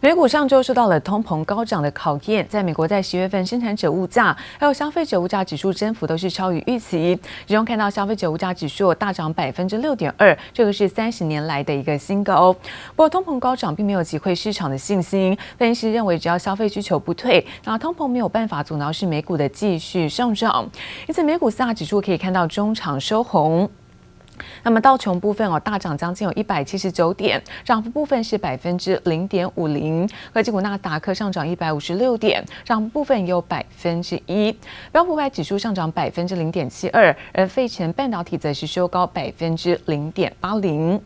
美股上周受到了通膨高涨的考验，在美国在十月份生产者物价还有消费者物价指数增幅都是超于预期，其中看到消费者物价指数大涨百分之六点二，这个是三十年来的一个新高。不过通膨高涨并没有击溃市场的信心，分析师认为只要消费需求不退，那通膨没有办法阻挠是美股的继续上涨，因此美股四大指数可以看到中场收红。那么道琼部分哦，大涨将近有一百七十九点，涨幅部分是百分之零点五零。科技股纳达克上涨一百五十六点，涨幅部分有百分之一。标普五百指数上涨百分之零点七二，而费城半导体则是收高百分之零点八零。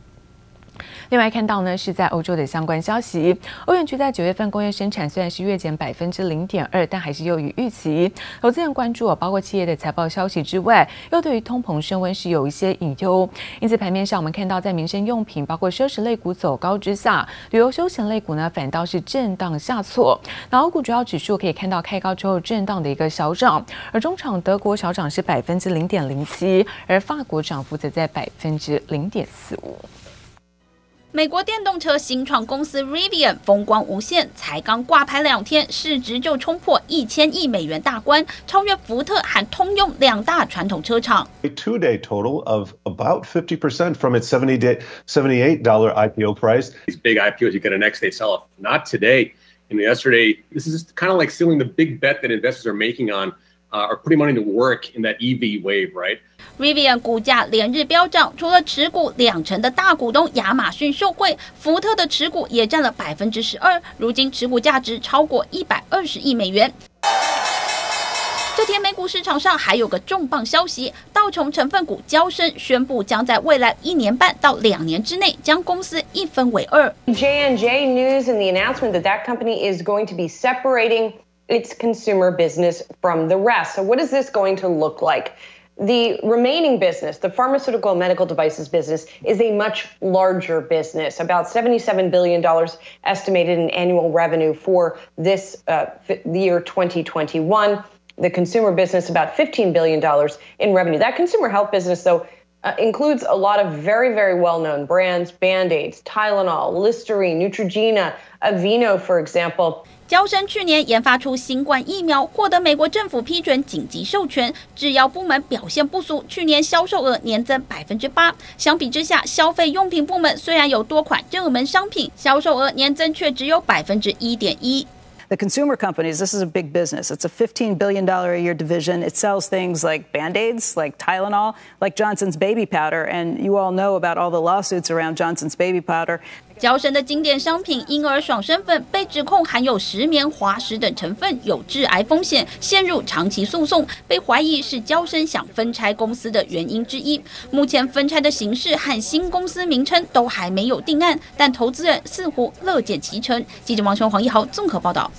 另外看到呢，是在欧洲的相关消息。欧元区在九月份工业生产虽然是月减百分之零点二，但还是优于预期。投资人关注哦，包括企业的财报消息之外，又对于通膨升温是有一些隐忧。因此盘面上，我们看到在民生用品、包括奢侈类股走高之下，旅游休闲类股呢反倒是震荡下挫。那欧股主要指数可以看到开高之后震荡的一个小涨，而中场德国小涨是百分之零点零七，而法国涨幅则在百分之零点四五。美国电动车新创公司 Rivian 风光无限，才刚挂牌两天，市值就冲破一千亿美元大关，超越福特和通用两大传统车厂。A two-day total of about 50% from its 70 day, $78 IPO price. These big IPOs, you get a next day sell-off. Not today. And yesterday, this is kind of like sealing the big bet that investors are making on, Uh, are putting money to work in that EV wave, right? Rivian 股价连日飙涨，除了持股两成的大股东亚马逊受惠，福特的持股也占了百分之十二，如今持股价值超过一百二十亿美元。这天美股市场上还有个重磅消息，道琼成分股交生宣布将在未来一年半到两年之内将公司一分为二。J and J News and the announcement that that company is going to be separating its consumer business from the rest. So what is this going to look like? The remaining business, the pharmaceutical and medical devices business, is a much larger business, about $77 billion estimated in annual revenue for this uh, year 2021. The consumer business, about $15 billion in revenue. That consumer health business, though, uh, includes a lot of very, very well known brands Band Aids, Tylenol, Listerine, Neutrogena, Aveeno, for example. 娇生去年研发出新冠疫苗，获得美国政府批准紧急授权。制药部门表现不俗，去年销售额年增百分之八。相比之下，消费用品部门虽然有多款热门商品，销售额年增却只有百分之一点一。The consumer companies, this is a big business. It's a $15 billion a year division. It sells things like Band-Aids, like Tylenol, like Johnson's baby powder. And you all know about all the lawsuits around Johnson's baby powder. 娇生的经典商品婴儿爽身粉被指控含有石棉、滑石等成分，有致癌风险，陷入长期诉讼，被怀疑是娇生想分拆公司的原因之一。目前分拆的形式和新公司名称都还没有定案，但投资人似乎乐见其成。记者王琼、黄一豪综合报道。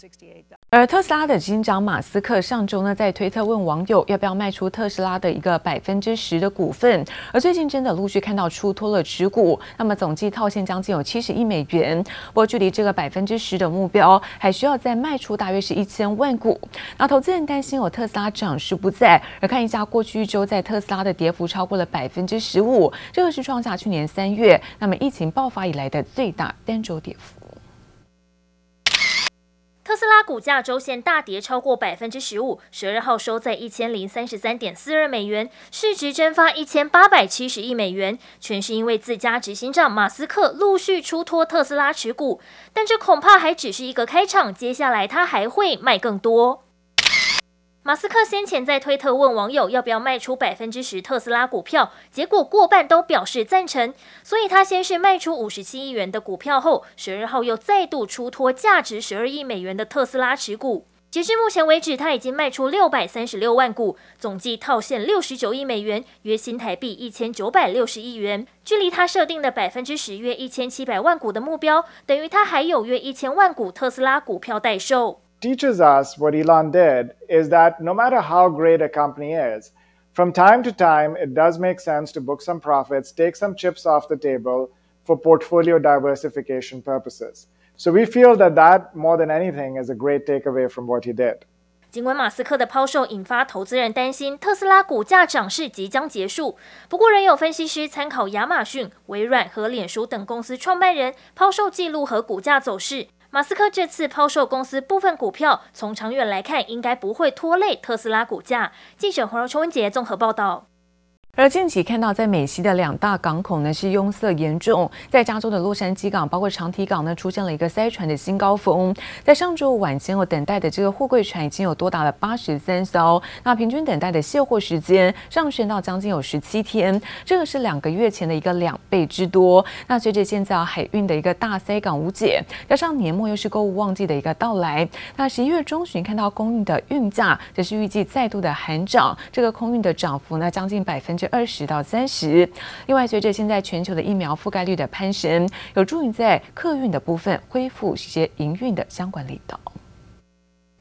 而特斯拉的执行长马斯克上周呢，在推特问网友要不要卖出特斯拉的一个百分之十的股份，而最近真的陆续看到出脱了持股，那么总计套现将近有七十亿美元。不过距离这个百分之十的目标，还需要再卖出大约是一千万股。那投资人担心有特斯拉涨势不再，而看一下过去一周在特斯拉的跌幅超过了百分之十五，这个是创下去年三月那么疫情爆发以来的最大单周跌幅。特斯拉股价周线大跌超过百分之十五，十二号收在一千零三十三点四二美元，市值蒸发一千八百七十亿美元，全是因为自家执行长马斯克陆续出脱特斯拉持股，但这恐怕还只是一个开场，接下来他还会卖更多。马斯克先前在推特问网友要不要卖出百分之十特斯拉股票，结果过半都表示赞成。所以他先是卖出五十七亿元的股票后，十二号又再度出脱价值十二亿美元的特斯拉持股。截至目前为止，他已经卖出六百三十六万股，总计套现六十九亿美元，约新台币一千九百六十亿元。距离他设定的百分之十约一千七百万股的目标，等于他还有约一千万股特斯拉股票待售。teaches us what Elon did is that no matter how great a company is, from time to time, it does make sense to book some profits, take some chips off the table for portfolio diversification purposes. So we feel that that, more than anything, is a great takeaway from what he did. 尽管马斯克的抛售引发投资人担心特斯拉股价涨势即将结束，不过仍有分析师参考亚马逊、微软和脸书等公司创办人抛售记录和股价走势。 马斯克这次抛售公司部分股票，从长远来看，应该不会拖累特斯拉股价。记者黄柔秋文杰综合报道。而近期看到，在美西的两大港口呢是拥塞严重，在加州的洛杉矶港，包括长堤港呢出现了一个塞船的新高峰。在上周晚间，我等待的这个货柜船已经有多达了八十三艘，那平均等待的卸货时间上升到将近有十七天，这个是两个月前的一个两倍之多。那随着现在海运的一个大塞港无解，加上年末又是购物旺季的一个到来，那十一月中旬看到空运的运价则是预计再度的横涨，这个空运的涨幅呢将近百分之。二十到三十。另外，随着现在全球的疫苗覆盖率的攀升，有助于在客运的部分恢复一些营运的相关力道。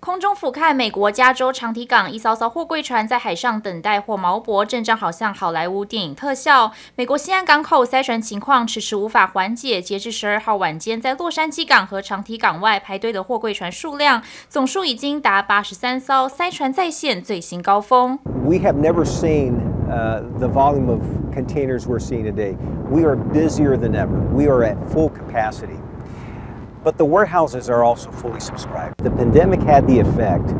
空中俯瞰美国加州长堤港，一艘艘货柜船在海上等待或锚泊，阵仗好像好莱坞电影特效。美国西岸港口塞船情况迟迟无法缓解，截至十二号晚间，在洛杉矶港和长堤港外排队的货柜船数量总数已经达八十三艘，塞船再现最新高峰。We have never seen Uh, the volume of containers we're seeing today, we are busier than ever. We are at full capacity. But the warehouses are also fully subscribed. The pandemic had the effect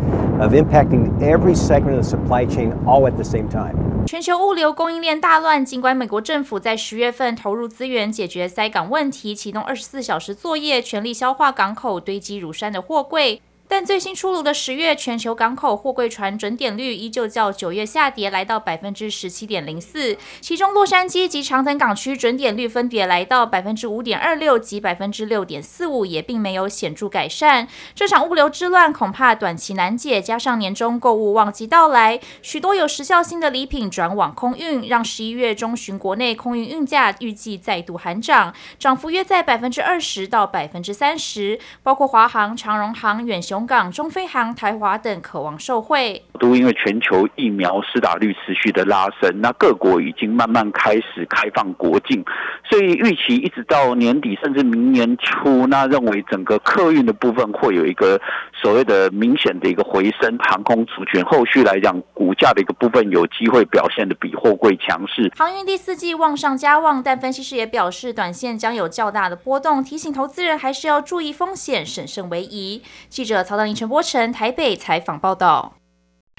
of impacting every segment of the supply chain all at the same time. 全球物流供应链大乱，尽管美国政府在十月份投入资源解决塞港问题，启动二十四小时作业，全力消化港口堆积如山的货柜。 但最新出炉的十月全球港口货柜船准点率依旧较九月下跌，来到百分之十七点零四。其中洛杉矶及长藤港区准点率分别来到百分之五点二六及百分之六点四五，也并没有显著改善。这场物流之乱恐怕短期难解，加上年终购物旺季到来，许多有时效性的礼品转往空运，让十一月中旬国内空运运价预计再度寒涨，涨幅约在百分之二十到百分之三十，包括华航、长荣航、远雄。港、中飞航、台华等渴望受惠，都因为全球疫苗施打率持续的拉升，那各国已经慢慢开始开放国境，所以预期一直到年底甚至明年初，那认为整个客运的部分会有一个所谓的明显的一个回升，航空族群后续来讲，股价的一个部分有机会表现的比货柜强势。航运第四季旺上加旺，但分析师也表示，短线将有较大的波动，提醒投资人还是要注意风险，审慎为宜。记者曹林陈波成台北采访报道。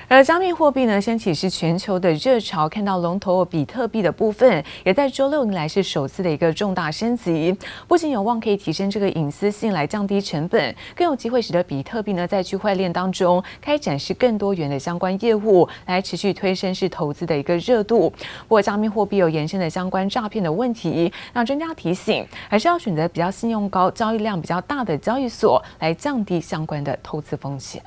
而加密货币呢，掀起是全球的热潮，看到龙头比特币的部分，也在周六以来是首次的一个重大升级，不仅有望可以提升这个隐私性来降低成本，更有机会使得比特币呢在区块链当中开展是更多元的相关业务，来持续推升是投资的一个热度。不过加密货币有延伸的相关诈骗的问题，那专家提醒，还是要选择比较信用高、交易量比较大的交易所，来降低相关的投资风险。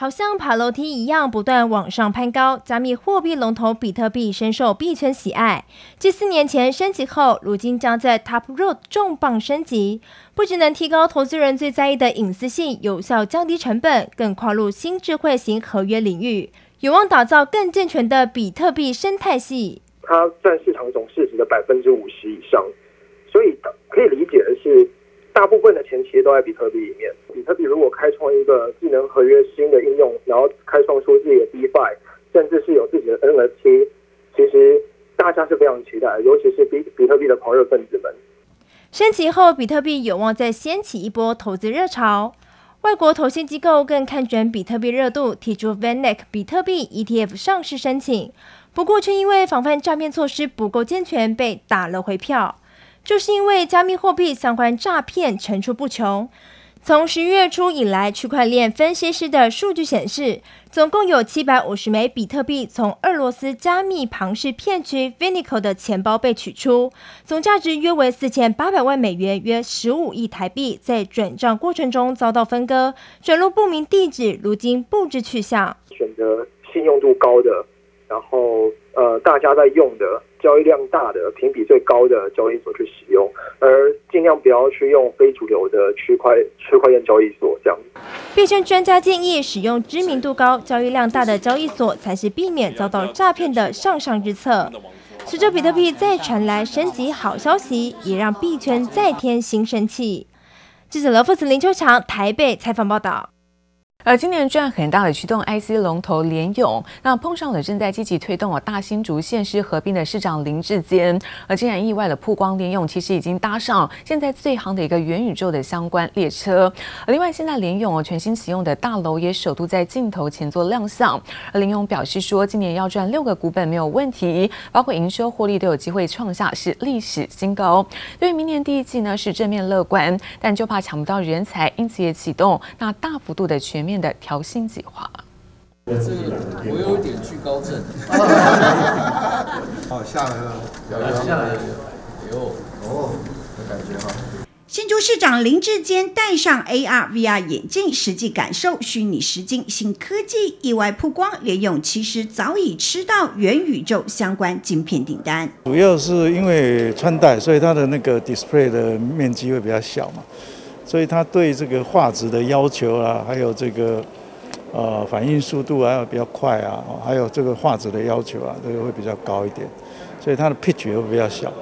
好像爬楼梯一样不断往上攀高，加密货币龙头比特币深受币圈喜爱。继四年前升级后，如今将在 Taproot 重磅升级，不只能提高投资人最在意的隐私性，有效降低成本，更跨入新智慧型合约领域，有望打造更健全的比特币生态系。它占市场总市值的百分之五十以上，所以可以理解的是。大部分的钱其实都在比特币里面。比特币如果开创一个智能合约新的应用，然后开创出自己的 DeFi，甚至是有自己的 NFT，其实大家是非常期待，尤其是比比特币的狂热分子们。升级后，比特币有望再掀起一波投资热潮。外国投信机构更看准比特币热度，提出 VanEck 比特币 ETF 上市申请，不过却因为防范诈骗措施不够健全，被打了回票。就是因为加密货币相关诈骗层出不穷。从十一月初以来，区块链分析师的数据显示，总共有七百五十枚比特币从俄罗斯加密庞氏骗局 Vinico 的钱包被取出，总价值约为四千八百万美元，约十五亿台币，在转账过程中遭到分割，转入不明地址，如今不知去向。选择信用度高的，然后呃，大家在用的。交易量大的、评比最高的交易所去使用，而尽量不要去用非主流的区块区块链交易所这样。币圈专家建议，使用知名度高、交易量大的交易所才是避免遭到诈骗的上上之策。随着比特币再传来升级好消息，也让币圈再添新生气。记者罗富慈、林秋强台北采访报道。而今年赚很大的驱动 IC 龙头联咏，那碰上了正在积极推动哦大新竹县市合并的市长林智坚，而竟然意外的曝光联咏其实已经搭上现在最夯的一个元宇宙的相关列车。另外，现在联咏哦全新启用的大楼也首度在镜头前做亮相。而联咏表示说，今年要赚六个股本没有问题，包括营收获利都有机会创下是历史新高。对于明年第一季呢是正面乐观，但就怕抢不到人才，因此也启动那大幅度的全面的调薪计划。我这个我有点惧高症。好，下来了，下来了，有哦，的感觉哈。新竹市长林志坚戴上 AR VR 眼镜，实际感受虚拟实境新科技，意外曝光，联用其实早已吃到元宇宙相关晶片订单。主要是因为穿戴，所以它的那个 display 的面积会比较小嘛，所以它对这个画质的要求啊，还有这个呃反应速度啊要比较快啊，还有这个画质的要求啊，这个会比较高一点，所以它的 pitch 会比较小。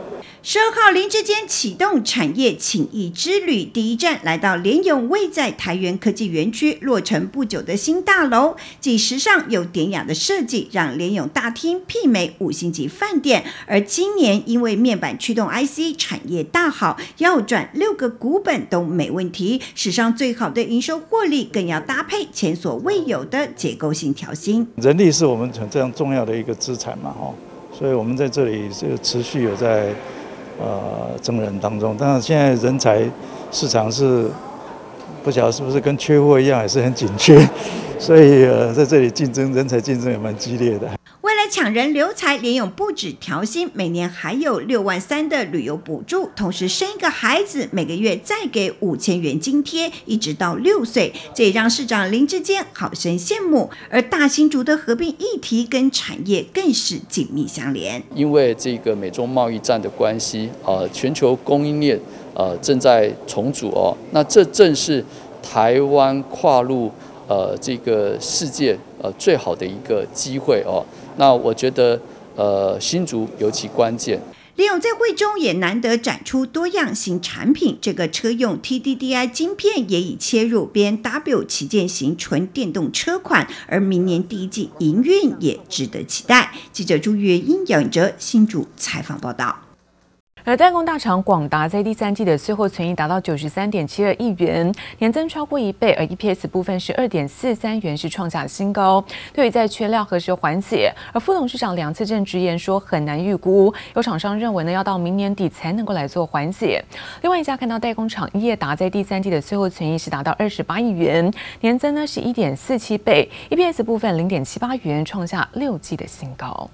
十二号林志坚启动产业请益之旅，第一站来到联咏位在台元科技园区落成不久的新大楼，既时尚又典雅的设计，让联咏大厅媲美五星级饭店。而今年因为面板驱动 IC 产业大好，要赚六个股本都没问题。史上最好的营收获利，更要搭配前所未有的结构性调薪。人力是我们很这样重要的一个资产嘛，哈，所以我们在这里就持续有在。呃，征人当中，但是现在人才市场是不晓得是不是跟缺货一样，还是很紧缺，所以呃，在这里竞争人才竞争也蛮激烈的。抢人留才，联咏不止调薪，每年还有六万三的旅游补助，同时生一个孩子，每个月再给五千元津贴，一直到六岁，这也让市长林智坚好生羡慕。而大新竹的合并议题跟产业更是紧密相连，因为这个美中贸易战的关系，呃，全球供应链呃正在重组哦，那这正是台湾跨入呃这个世界呃最好的一个机会哦。那我觉得，呃，新竹尤其关键。李咏在会中也难得展出多样新产品，这个车用 TDDI 晶片也已切入 BMW 旗舰型纯电动车款，而明年第一季营运也值得期待。记者朱月英、杨哲新竹采访报道。而代工大厂广达在第三季的最后存益达到九十三点七二亿元，年增超过一倍，而 EPS 部分是二点四三元，是创下新高。对于在缺料何时缓解，而副董事长梁次正直言说很难预估，有厂商认为呢要到明年底才能够来做缓解。另外一家看到代工厂英业达在第三季的最后存益是达到二十八亿元，年增呢是一点四七倍，EPS 部分零点七八元，创下六季的新高。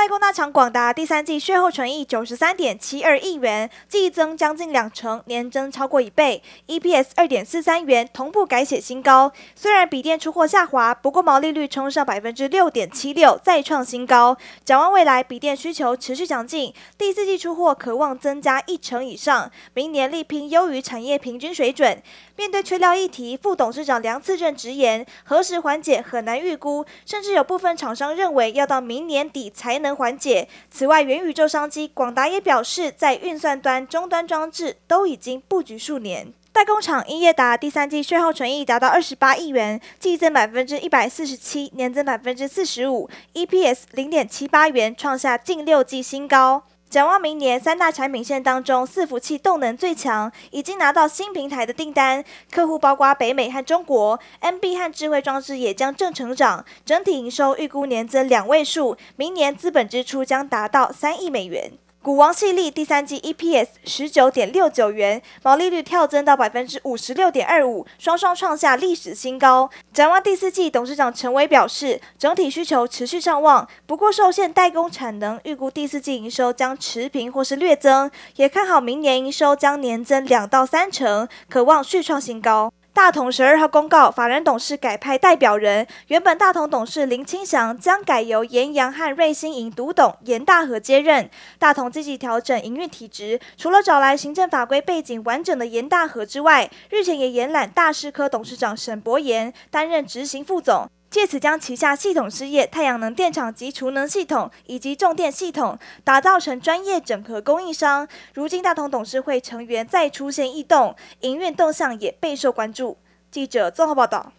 代工大厂广达第三季税后纯益九十三点七二亿元，季增将近两成，年增超过一倍，EPS 二点四三元，同步改写新高。虽然笔电出货下滑，不过毛利率冲上百分之六点七六，再创新高。展望未来，笔电需求持续强劲，第四季出货可望增加一成以上，明年力拼优于产业平均水准。面对缺料议题，副董事长梁次正直言，何时缓解很难预估，甚至有部分厂商认为要到明年底才能缓解。此外，元宇宙商机，广达也表示，在运算端、终端装置都已经布局数年。代工厂英业达第三季税后纯益达到二十八亿元，季增百分之一百四十七，年增百分之四十五，EPS 零点七八元，创下近六季新高。展望明年，三大产品线当中，伺服器动能最强，已经拿到新平台的订单，客户包括北美和中国 MB 和智慧装置也将正成长，整体营收预估年增两位数，明年资本支出将达到三亿美元。股王系列第三季 EPS 十九点六九元，毛利率跳增到百分之五十六点二五，双双创下历史新高。展望第四季，董事长陈伟表示，整体需求持续上旺，不过受限代工产能，预估第四季营收将持平或是略增，也看好明年营收将年增两到三成，可望续创新高。大同十二号公告，法人董事改派代表人，原本大同董事林清祥将改由颜扬和瑞星营独董严大和接任。大同积极调整营运体质，除了找来行政法规背景完整的严大和之外，日前也延揽大师科董事长沈博言担任执行副总。借此将旗下系统事业太阳能电厂及储能系统以及重电系统打造成专业整合供应商。如今大同董事会成员再出现异动，营运动向也备受关注。记者综合报道。